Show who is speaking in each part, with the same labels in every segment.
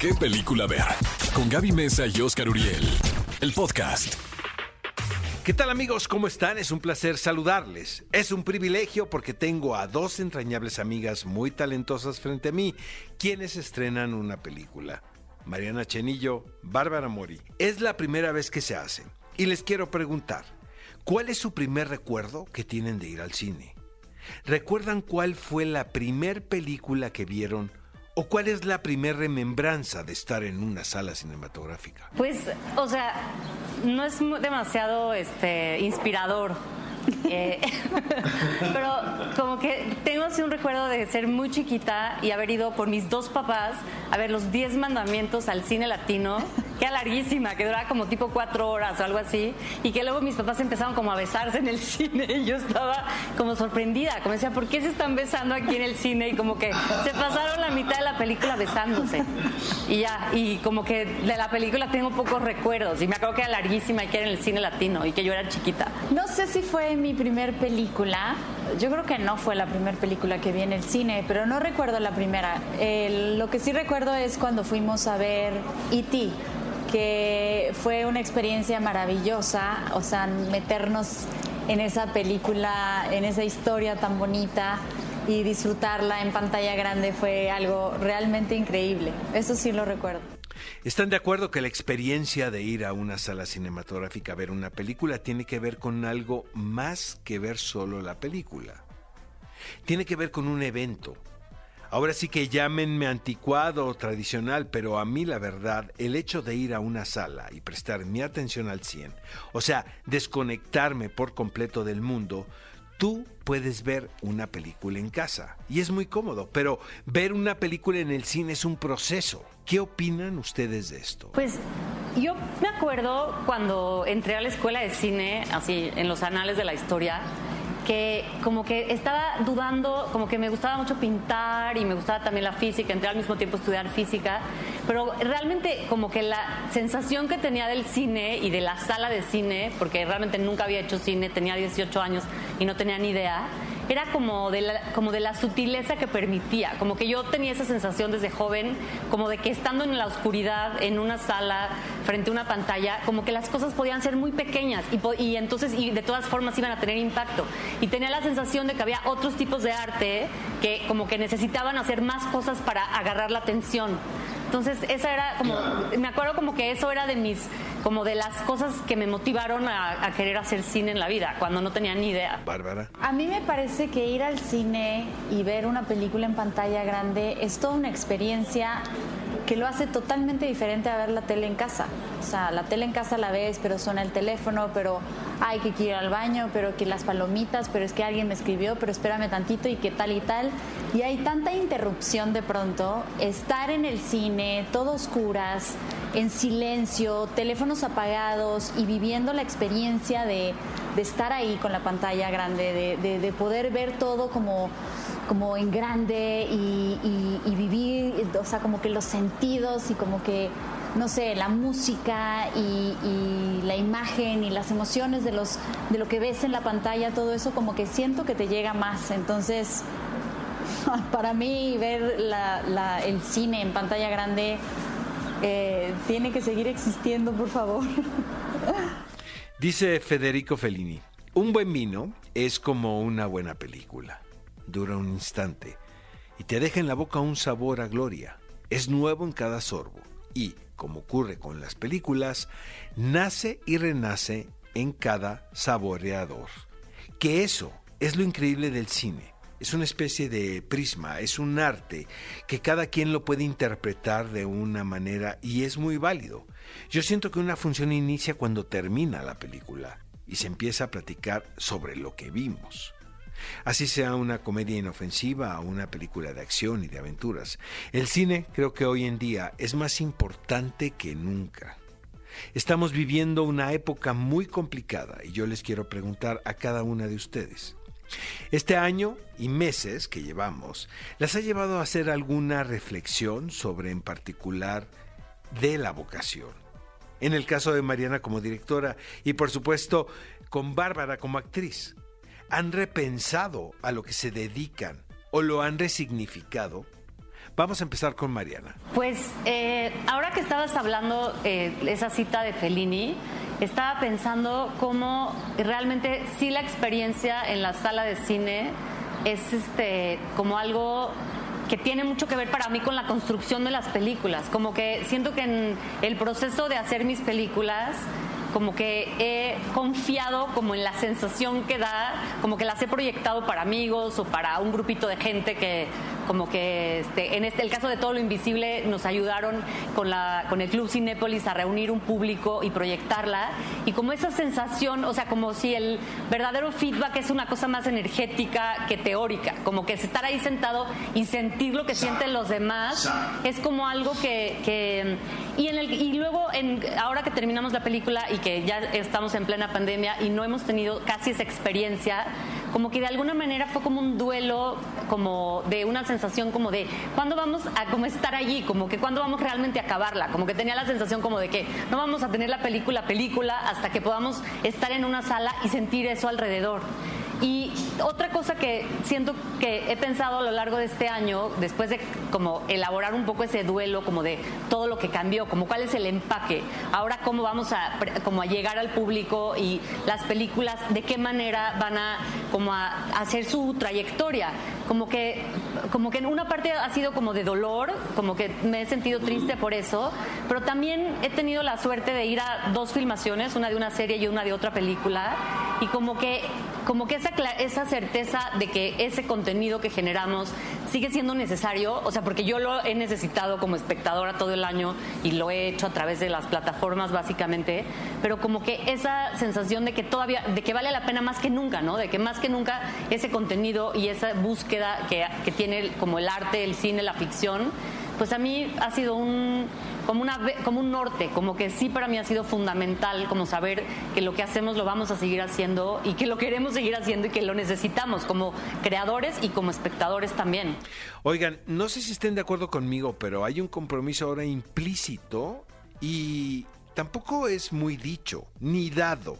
Speaker 1: qué película ver. Con Gaby Mesa y Oscar Uriel. El podcast.
Speaker 2: ¿Qué tal amigos? ¿Cómo están? Es un placer saludarles. Es un privilegio porque tengo a dos entrañables amigas muy talentosas frente a mí, quienes estrenan una película. Mariana Chenillo, Bárbara Mori. Es la primera vez que se hace. Y les quiero preguntar, ¿cuál es su primer recuerdo que tienen de ir al cine? ¿Recuerdan cuál fue la primer película que vieron o cuál es la primer remembranza de estar en una sala cinematográfica?
Speaker 3: Pues, o sea, no es demasiado este, inspirador. Eh, pero como que tengo así un recuerdo de ser muy chiquita y haber ido por mis dos papás a ver los 10 mandamientos al cine latino, que era larguísima, que duraba como tipo cuatro horas o algo así, y que luego mis papás empezaron como a besarse en el cine y yo estaba como sorprendida, como decía, ¿por qué se están besando aquí en el cine? Y como que se pasaron la mitad de la película besándose. Y ya, y como que de la película tengo pocos recuerdos, y me acuerdo que era larguísima y que era en el cine latino y que yo era chiquita.
Speaker 4: No sé si fue mi primer película. Yo creo que no fue la primera película que vi en el cine, pero no recuerdo la primera. El- lo que sí recuerdo es cuando fuimos a ver E.T., que fue una experiencia maravillosa, o sea, meternos en esa película, en esa historia tan bonita y disfrutarla en pantalla grande fue algo realmente increíble. Eso sí lo recuerdo.
Speaker 2: ¿Están de acuerdo que la experiencia de ir a una sala cinematográfica a ver una película tiene que ver con algo más que ver solo la película? Tiene que ver con un evento. Ahora sí que llámenme anticuado o tradicional, pero a mí la verdad, el hecho de ir a una sala y prestar mi atención al 100, o sea, desconectarme por completo del mundo, tú puedes ver una película en casa y es muy cómodo, pero ver una película en el cine es un proceso. ¿Qué opinan ustedes de esto?
Speaker 3: Pues yo me acuerdo cuando entré a la escuela de cine, así en los anales de la historia, que como que estaba dudando, como que me gustaba mucho pintar y me gustaba también la física, entré al mismo tiempo a estudiar física, pero realmente como que la sensación que tenía del cine y de la sala de cine, porque realmente nunca había hecho cine, tenía 18 años y no tenía ni idea, era como de, la, como de la sutileza que permitía, como que yo tenía esa sensación desde joven, como de que estando en la oscuridad, en una sala, frente a una pantalla, como que las cosas podían ser muy pequeñas y, y entonces y de todas formas iban a tener impacto. Y tenía la sensación de que había otros tipos de arte que como que necesitaban hacer más cosas para agarrar la atención. Entonces, esa era como, me acuerdo como que eso era de mis, como de las cosas que me motivaron a, a querer hacer cine en la vida, cuando no tenía ni idea.
Speaker 2: Bárbara.
Speaker 4: A mí me parece que ir al cine y ver una película en pantalla grande es toda una experiencia que lo hace totalmente diferente a ver la tele en casa. O sea, la tele en casa la ves, pero suena el teléfono, pero hay que ir al baño, pero que las palomitas, pero es que alguien me escribió, pero espérame tantito y qué tal y tal. Y hay tanta interrupción de pronto. Estar en el cine, todo oscuras, en silencio, teléfonos apagados y viviendo la experiencia de, estar ahí con la pantalla grande, de, de- de poder ver todo como, en grande y, y- y vivir, o sea, como que los sentidos y como que, no sé, la música y, y la imagen y las emociones de, los, de lo que ves en la pantalla, todo eso como que siento que te llega más. Entonces, para mí ver la- la- el cine en pantalla grande eh, tiene que seguir existiendo, por favor.
Speaker 2: Dice Federico Fellini, un buen vino es como una buena película. Dura un instante y te deja en la boca un sabor a gloria. Es nuevo en cada sorbo y, como ocurre con las películas, nace y renace en cada saboreador. Que eso es lo increíble del cine. Es una especie de prisma, es un arte que cada quien lo puede interpretar de una manera y es muy válido. Yo siento que una función inicia cuando termina la película y se empieza a platicar sobre lo que vimos. Así sea una comedia inofensiva o una película de acción y de aventuras. El cine creo que hoy en día es más importante que nunca. Estamos viviendo una época muy complicada y yo les quiero preguntar a cada una de ustedes. Este año y meses que llevamos, ¿las ha llevado a hacer alguna reflexión sobre en particular de la vocación? En el caso de Mariana como directora y por supuesto con Bárbara como actriz, ¿han repensado a lo que se dedican o lo han resignificado? Vamos a empezar con Mariana.
Speaker 3: Pues eh, ahora que estabas hablando eh, esa cita de Fellini, estaba pensando cómo realmente sí la experiencia en la sala de cine es este como algo que tiene mucho que ver para mí con la construcción de las películas. Como que siento que en el proceso de hacer mis películas como que he confiado como en la sensación que da, como que las he proyectado para amigos o para un grupito de gente que como que este, en este, el caso de Todo lo Invisible nos ayudaron con, la, con el Club Cinépolis a reunir un público y proyectarla. Y como esa sensación, o sea, como si el verdadero feedback es una cosa más energética que teórica, como que es estar ahí sentado y sentir lo que sienten los demás, es como algo que... que y, en el, y luego, en, ahora que terminamos la película y que ya estamos en plena pandemia y no hemos tenido casi esa experiencia, como que de alguna manera fue como un duelo, como de una sensación como de, ¿cuándo vamos a como estar allí? Como que cuándo vamos realmente a acabarla? Como que tenía la sensación como de que no vamos a tener la película película hasta que podamos estar en una sala y sentir eso alrededor. Y otra cosa que siento que he pensado a lo largo de este año, después de como elaborar un poco ese duelo, como de todo lo que cambió, como cuál es el empaque, ahora cómo vamos a, como a llegar al público y las películas, de qué manera van a, como a hacer su trayectoria. Como que, como que en una parte ha sido como de dolor, como que me he sentido triste por eso, pero también he tenido la suerte de ir a dos filmaciones, una de una serie y una de otra película, y como que como que esa, esa certeza de que ese contenido que generamos sigue siendo necesario, o sea, porque yo lo he necesitado como espectadora todo el año y lo he hecho a través de las plataformas básicamente, pero como que esa sensación de que todavía, de que vale la pena más que nunca, ¿no? De que más que nunca ese contenido y esa búsqueda que, que tiene como el arte, el cine, la ficción, pues a mí ha sido un como, una, como un norte, como que sí para mí ha sido fundamental como saber que lo que hacemos lo vamos a seguir haciendo y que lo queremos seguir haciendo y que lo necesitamos como creadores y como espectadores también.
Speaker 2: Oigan, no sé si estén de acuerdo conmigo, pero hay un compromiso ahora implícito y tampoco es muy dicho ni dado.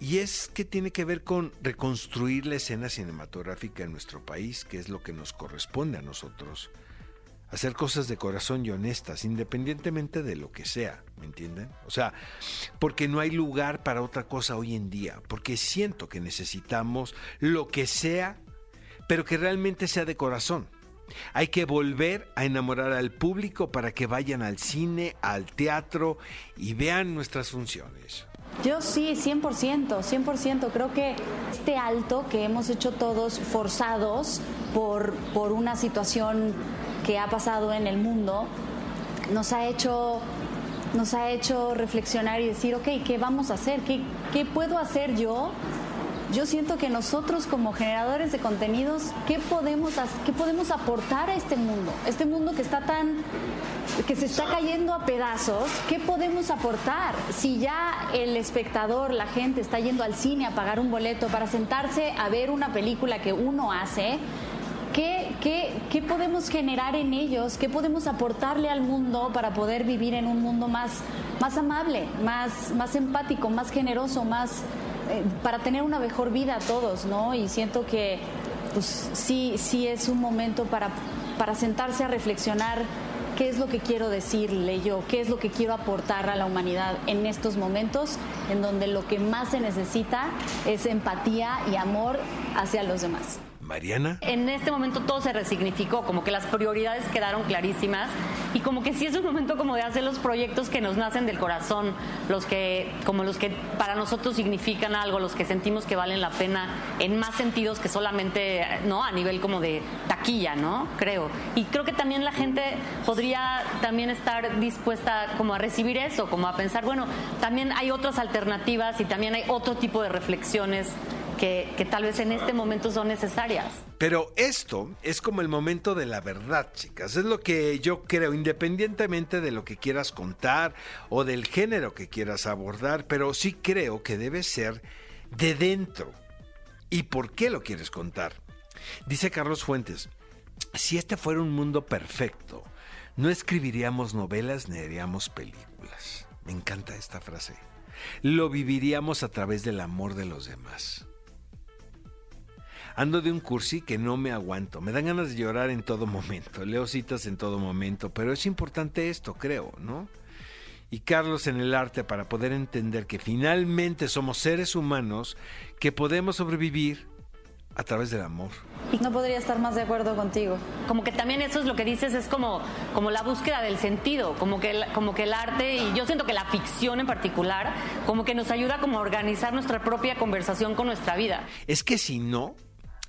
Speaker 2: Y es que tiene que ver con reconstruir la escena cinematográfica en nuestro país, que es lo que nos corresponde a nosotros hacer cosas de corazón y honestas, independientemente de lo que sea, ¿me entienden? O sea, porque no hay lugar para otra cosa hoy en día, porque siento que necesitamos lo que sea, pero que realmente sea de corazón. Hay que volver a enamorar al público para que vayan al cine, al teatro y vean nuestras funciones.
Speaker 4: Yo sí, 100%, 100%. Creo que este alto que hemos hecho todos forzados por, por una situación que ha pasado en el mundo nos ha hecho nos ha hecho reflexionar y decir, ok, ¿qué vamos a hacer? ¿Qué, qué puedo hacer yo? Yo siento que nosotros como generadores de contenidos, ¿qué podemos, ¿qué podemos aportar a este mundo? Este mundo que está tan, que se está cayendo a pedazos, ¿qué podemos aportar? Si ya el espectador, la gente está yendo al cine a pagar un boleto para sentarse a ver una película que uno hace, ¿Qué, podemos generar en ellos? ¿Qué podemos aportarle al mundo para poder vivir en un mundo más, más amable, más, más empático, más generoso, más eh, para tener una mejor vida a todos, ¿no? Y siento que pues, sí, sí es un momento para, para sentarse a reflexionar qué es lo que quiero decirle yo, qué es lo que quiero aportar a la humanidad en estos momentos en donde lo que más se necesita es empatía y amor hacia los demás.
Speaker 2: Mariana.
Speaker 3: En este momento todo se resignificó, como que las prioridades quedaron clarísimas y como que sí es un momento como de hacer los proyectos que nos nacen del corazón, los que como los que para nosotros significan algo, los que sentimos que valen la pena en más sentidos que solamente, ¿no? A nivel como de taquilla, ¿no? Creo. Y creo que también la gente podría también estar dispuesta como a recibir eso, como a pensar, bueno, también hay otras alternativas y también hay otro tipo de reflexiones que, tal vez en este momento son necesarias.
Speaker 2: Pero esto es como el momento de la verdad, chicas. Es lo que yo creo, independientemente de lo que quieras contar o del género que quieras abordar, pero sí creo que debe ser de dentro. ¿Y por qué lo quieres contar? Dice Carlos Fuentes, si este fuera un mundo perfecto, no escribiríamos novelas ni haríamos películas. Me encanta esta frase. Lo viviríamos a través del amor de los demás. Ando de un cursi que no me aguanto. Me dan ganas de llorar en todo momento. Leo citas en todo momento. Pero es importante esto, creo, ¿no? Y Carlos en el arte para poder entender que finalmente somos seres humanos que podemos sobrevivir a través del amor.
Speaker 4: No podría estar más de acuerdo contigo.
Speaker 3: Como que también eso es lo que dices, es como, como la búsqueda del sentido, como que, el, como que el arte, y yo siento que la ficción en particular, como que nos ayuda como a organizar nuestra propia conversación con nuestra vida.
Speaker 2: Es que si no,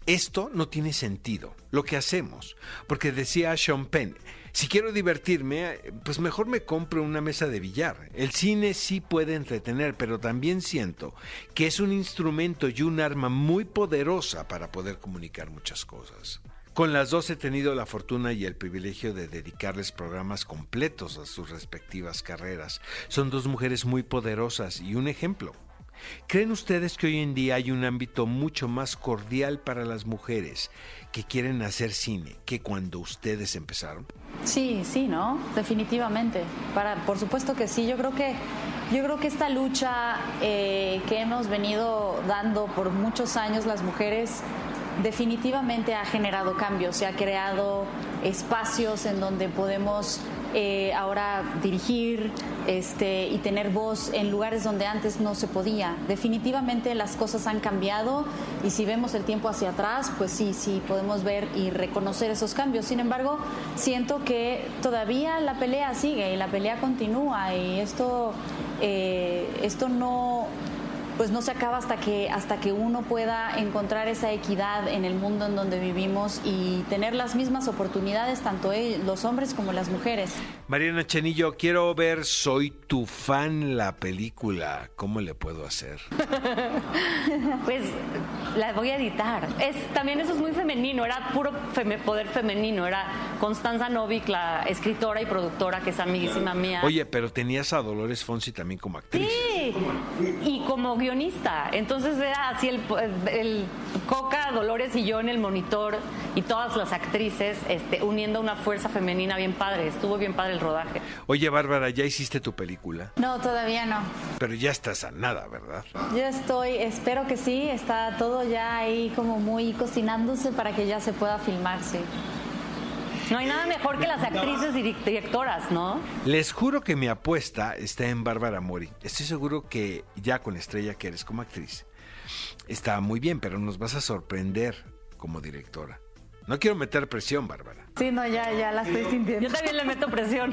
Speaker 2: esto no tiene sentido, lo que hacemos. Porque decía Sean Penn, si quiero divertirme, pues mejor me compro una mesa de billar. El cine sí puede entretener, pero también siento que es un instrumento y un arma muy poderosa para poder comunicar muchas cosas. Con las dos he tenido la fortuna y el privilegio de dedicarles programas completos a sus respectivas carreras. Son dos mujeres muy poderosas y un ejemplo. ¿Creen ustedes que hoy en día hay un ámbito mucho más cordial para las mujeres que quieren hacer cine que cuando ustedes empezaron?
Speaker 4: Sí, sí, ¿no? Definitivamente. Para, por supuesto que sí. Yo creo que, yo creo que esta lucha eh, que hemos venido dando por muchos años las mujeres definitivamente ha generado cambios, se ha creado espacios en donde podemos eh, ahora dirigir este, y tener voz en lugares donde antes no se podía. Definitivamente las cosas han cambiado y si vemos el tiempo hacia atrás, pues sí, sí podemos ver y reconocer esos cambios. Sin embargo, siento que todavía la pelea sigue y la pelea continúa y esto, eh, esto no pues no se acaba hasta que, hasta que uno pueda encontrar esa equidad en el mundo en donde vivimos y tener las mismas oportunidades, tanto los hombres como las mujeres.
Speaker 2: Mariana Chenillo, quiero ver Soy tu fan la película. ¿Cómo le puedo hacer?
Speaker 3: pues la voy a editar. Es, también eso es muy femenino, era puro poder femenino. Era Constanza Novik, la escritora y productora, que es amiguísima mía.
Speaker 2: Oye, pero tenías a Dolores Fonsi también como actriz.
Speaker 3: Sí, y como guionista. Entonces era así el, el, Coca, Dolores y yo en el monitor y todas las actrices este, uniendo una fuerza femenina bien padre. Estuvo bien padre el rodaje.
Speaker 2: Oye, Bárbara, ¿ya hiciste tu película?
Speaker 4: No, todavía no.
Speaker 2: Pero ya estás a nada, ¿verdad?
Speaker 4: Yo estoy, espero que sí. Está todo ya ahí como muy cocinándose para que ya se pueda filmar, sí.
Speaker 3: No hay nada mejor que las actrices y directoras, ¿no?
Speaker 2: Les juro que mi apuesta está en Bárbara Mori. Estoy seguro que ya con estrella que eres como actriz, está muy bien, pero nos vas a sorprender como directora. No quiero meter presión, Bárbara.
Speaker 4: Sí, no, ya, ya la estoy sintiendo.
Speaker 3: Yo también le meto presión.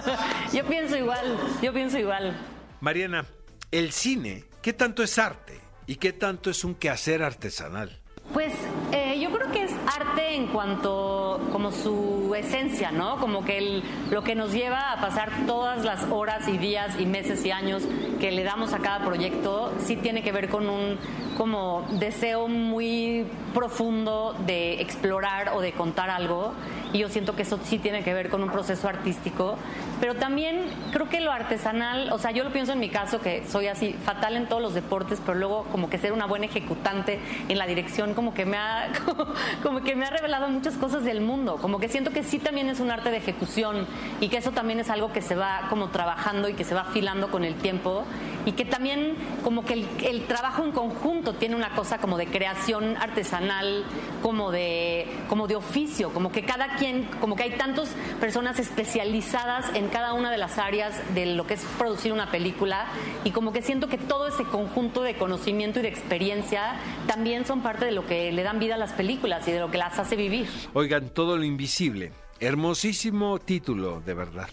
Speaker 3: yo pienso igual, yo pienso igual.
Speaker 2: Mariana, el cine, ¿qué tanto es arte y qué tanto es un quehacer artesanal?
Speaker 3: Pues eh, yo creo que es arte en cuanto como su esencia, ¿no? Como que lo que nos lleva a pasar todas las horas y días y meses y años que le damos a cada proyecto, sí tiene que ver con un como deseo muy profundo de explorar o de contar algo y yo siento que eso sí tiene que ver con un proceso artístico, pero también creo que lo artesanal, o sea, yo lo pienso en mi caso que soy así fatal en todos los deportes, pero luego como que ser una buena ejecutante en la dirección como que me ha como, que me ha revelado muchas cosas del mundo, como que siento que sí también es un arte de ejecución y que eso también es algo que se va como trabajando y que se va afilando con el tiempo y que también como que el, trabajo en conjunto tiene una cosa como de creación artesanal, como de como de oficio, como que cada quien como que hay tantas personas especializadas en cada una de las áreas de lo que es producir una película y como que siento que todo ese conjunto de conocimiento y de experiencia también son parte de lo que le dan vida a las películas y de lo que las hace vivir.
Speaker 2: Oigan, todo lo invisible. Hermosísimo título, de verdad.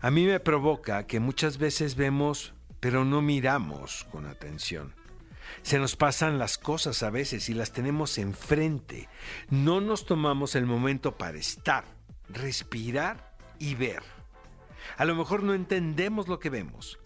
Speaker 2: A mí me provoca que muchas veces vemos, pero no miramos con atención. Se nos pasan las cosas a veces y las tenemos enfrente. No nos tomamos el momento para estar, respirar y ver. A lo mejor no entendemos lo que vemos,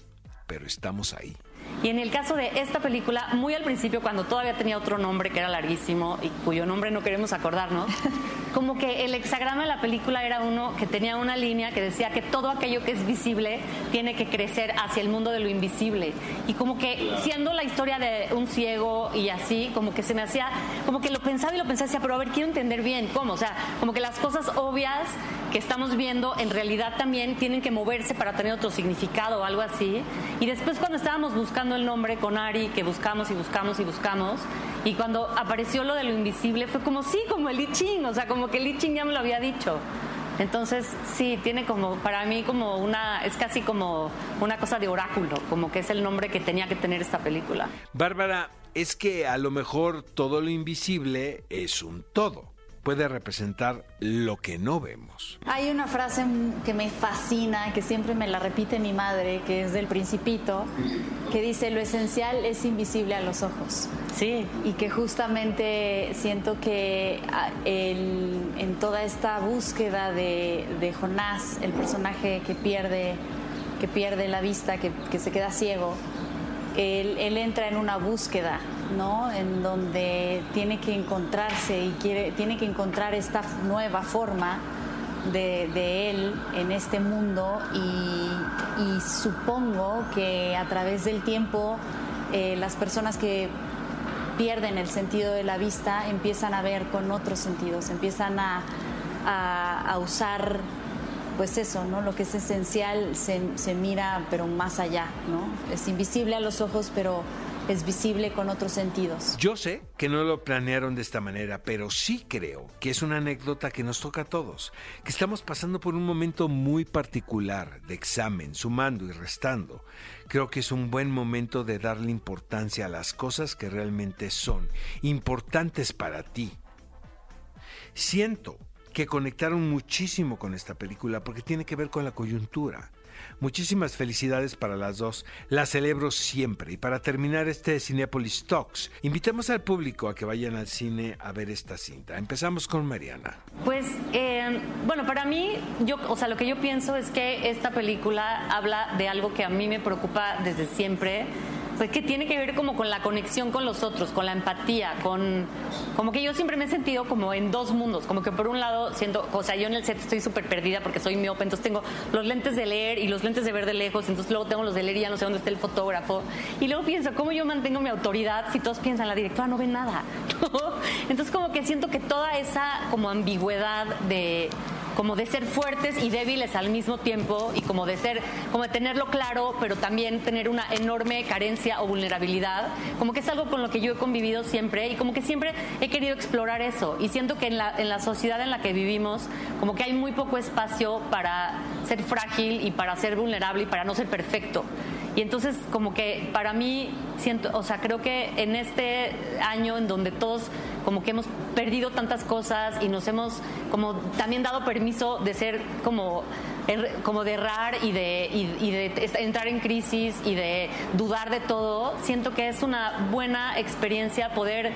Speaker 2: pero estamos ahí.
Speaker 3: Y en el caso de esta película, muy al principio, cuando todavía tenía otro nombre que era larguísimo y cuyo nombre no queremos acordarnos, como que el hexagrama de la película era uno que tenía una línea que decía que todo aquello que es visible tiene que crecer hacia el mundo de lo invisible. Y como que siendo la historia de un ciego y así, como que se me hacía, como que lo pensaba y lo pensaba, decía, pero a ver, quiero entender bien cómo. O sea, como que las cosas obvias que estamos viendo en realidad también tienen que moverse para tener otro significado o algo así. Y después cuando estábamos buscando el nombre con Ari, que buscamos y buscamos y buscamos, Y cuando apareció lo de lo invisible fue como, sí, como el I Ching, o sea, como que el I Ching ya me lo había dicho. Entonces, sí, tiene como, para mí como una, es casi como una cosa de oráculo, como que es el nombre que tenía que tener esta película.
Speaker 2: Bárbara, es que a lo mejor todo lo invisible es un todo puede representar lo que no vemos.
Speaker 4: Hay una frase que me fascina, que siempre me la repite mi madre, que es del principito, que dice, lo esencial es invisible a los ojos.
Speaker 3: Sí.
Speaker 4: Y que justamente siento que ah, en toda esta búsqueda de, Jonás, el personaje que pierde, que pierde la vista, que, se queda ciego, él, él entra en una búsqueda ¿no? En donde tiene que encontrarse y quiere, tiene que encontrar esta nueva forma de, él en este mundo y, supongo que a través del tiempo eh, las personas que pierden el sentido de la vista empiezan a ver con otros sentidos, empiezan a, a, usar pues eso, ¿no? Lo que es esencial se, se, mira pero más allá, ¿no? Es invisible a los ojos, pero es visible con otros sentidos.
Speaker 2: Yo sé que no lo planearon de esta manera, pero sí creo que es una anécdota que nos toca a todos, que estamos pasando por un momento muy particular de examen, sumando y restando. Creo que es un buen momento de darle importancia a las cosas que realmente son importantes para ti. Siento que conectaron muchísimo con esta película porque tiene que ver con la coyuntura Muchísimas felicidades para las dos. Las celebro siempre. Y para terminar este Cinepolis Talks, invitamos al público a que vayan al cine a ver esta cinta. Empezamos con Mariana.
Speaker 3: Pues, eh, bueno, para mí, yo, o sea, lo que yo pienso es que esta película habla de algo que a mí me preocupa desde siempre pues que tiene que ver como con la conexión con los otros, con la empatía, con como que yo siempre me he sentido como en dos mundos, como que por un lado siento, o sea, yo en el set estoy súper perdida porque soy miope, entonces tengo los lentes de leer y los lentes de ver de lejos, entonces luego tengo los de leer y ya no sé dónde está el fotógrafo, y luego pienso, ¿cómo yo mantengo mi autoridad si todos piensan, la directora no ve nada? entonces como que siento que toda esa como ambigüedad de como de ser fuertes y débiles al mismo tiempo y como de ser, como de tenerlo claro, pero también tener una enorme carencia o vulnerabilidad, como que es algo con lo que yo he convivido siempre y como que siempre he querido explorar eso y siento que en la, en la sociedad en la que vivimos, como que hay muy poco espacio para ser frágil y para ser vulnerable y para no ser perfecto. Y entonces como que para mí siento, o sea, creo que en este año en donde todos como que hemos perdido tantas cosas y nos hemos como también dado permiso de ser como er, como de errar y de, entrar en crisis y de dudar de todo, siento que es una buena experiencia poder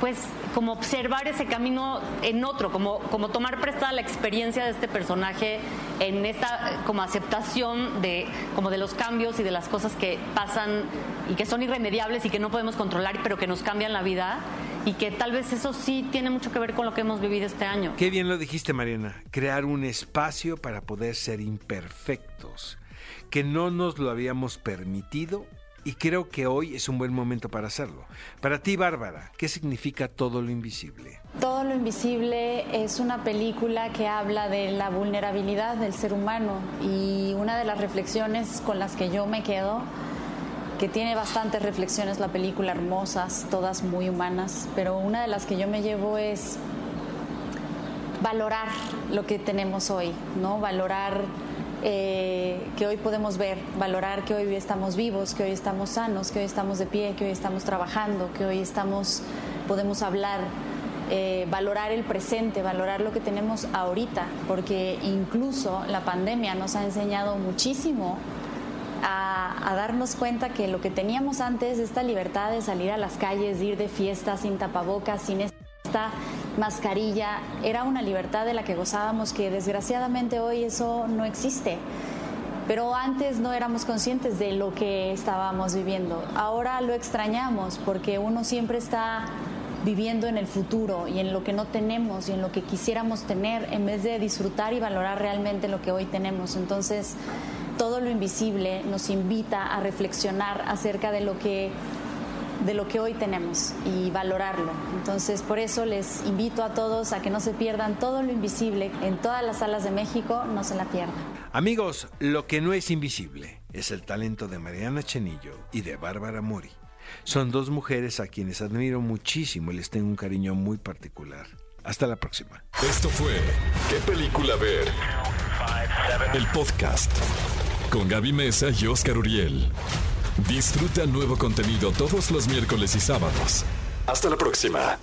Speaker 3: pues como observar ese camino en otro, como, como tomar prestada la experiencia de este personaje en esta como aceptación de como de los cambios y de las cosas que pasan y que son irremediables y que no podemos controlar, pero que nos cambian la vida y que tal vez eso sí tiene mucho que ver con lo que hemos vivido este año.
Speaker 2: Qué bien lo dijiste, Mariana, crear un espacio para poder ser imperfectos, que no nos lo habíamos permitido y creo que hoy es un buen momento para hacerlo. Para ti, Bárbara, ¿qué significa Todo lo Invisible?
Speaker 4: Todo lo Invisible es una película que habla de la vulnerabilidad del ser humano y una de las reflexiones con las que yo me quedo, que tiene bastantes reflexiones la película, hermosas, todas muy humanas, pero una de las que yo me llevo es valorar lo que tenemos hoy, ¿no? Valorar eh, que hoy podemos ver, valorar que hoy estamos vivos, que hoy estamos sanos, que hoy estamos de pie, que hoy estamos trabajando, que hoy estamos, podemos hablar, eh, valorar el presente, valorar lo que tenemos ahorita, porque incluso la pandemia nos ha enseñado muchísimo a, darnos cuenta que lo que teníamos antes, esta libertad de salir a las calles, de ir de fiesta sin tapabocas, sin esta mascarilla, era una libertad de la que gozábamos que desgraciadamente hoy eso no existe. Pero antes no éramos conscientes de lo que estábamos viviendo. Ahora lo extrañamos porque uno siempre está viviendo en el futuro y en lo que no tenemos y en lo que quisiéramos tener en vez de disfrutar y valorar realmente lo que hoy tenemos. Entonces, todo lo invisible nos invita a reflexionar acerca de lo que de lo que hoy tenemos y valorarlo. Entonces, por eso les invito a todos a que no se pierdan todo lo invisible en todas las salas de México, no se la pierdan.
Speaker 2: Amigos, lo que no es invisible es el talento de Mariana Chenillo y de Bárbara Mori. Son dos mujeres a quienes admiro muchísimo y les tengo un cariño muy particular. Hasta la próxima.
Speaker 1: Esto fue ¿Qué película ver? El podcast con Gaby Mesa y Oscar Uriel. Disfruta nuevo contenido todos los miércoles y sábados. Hasta la próxima.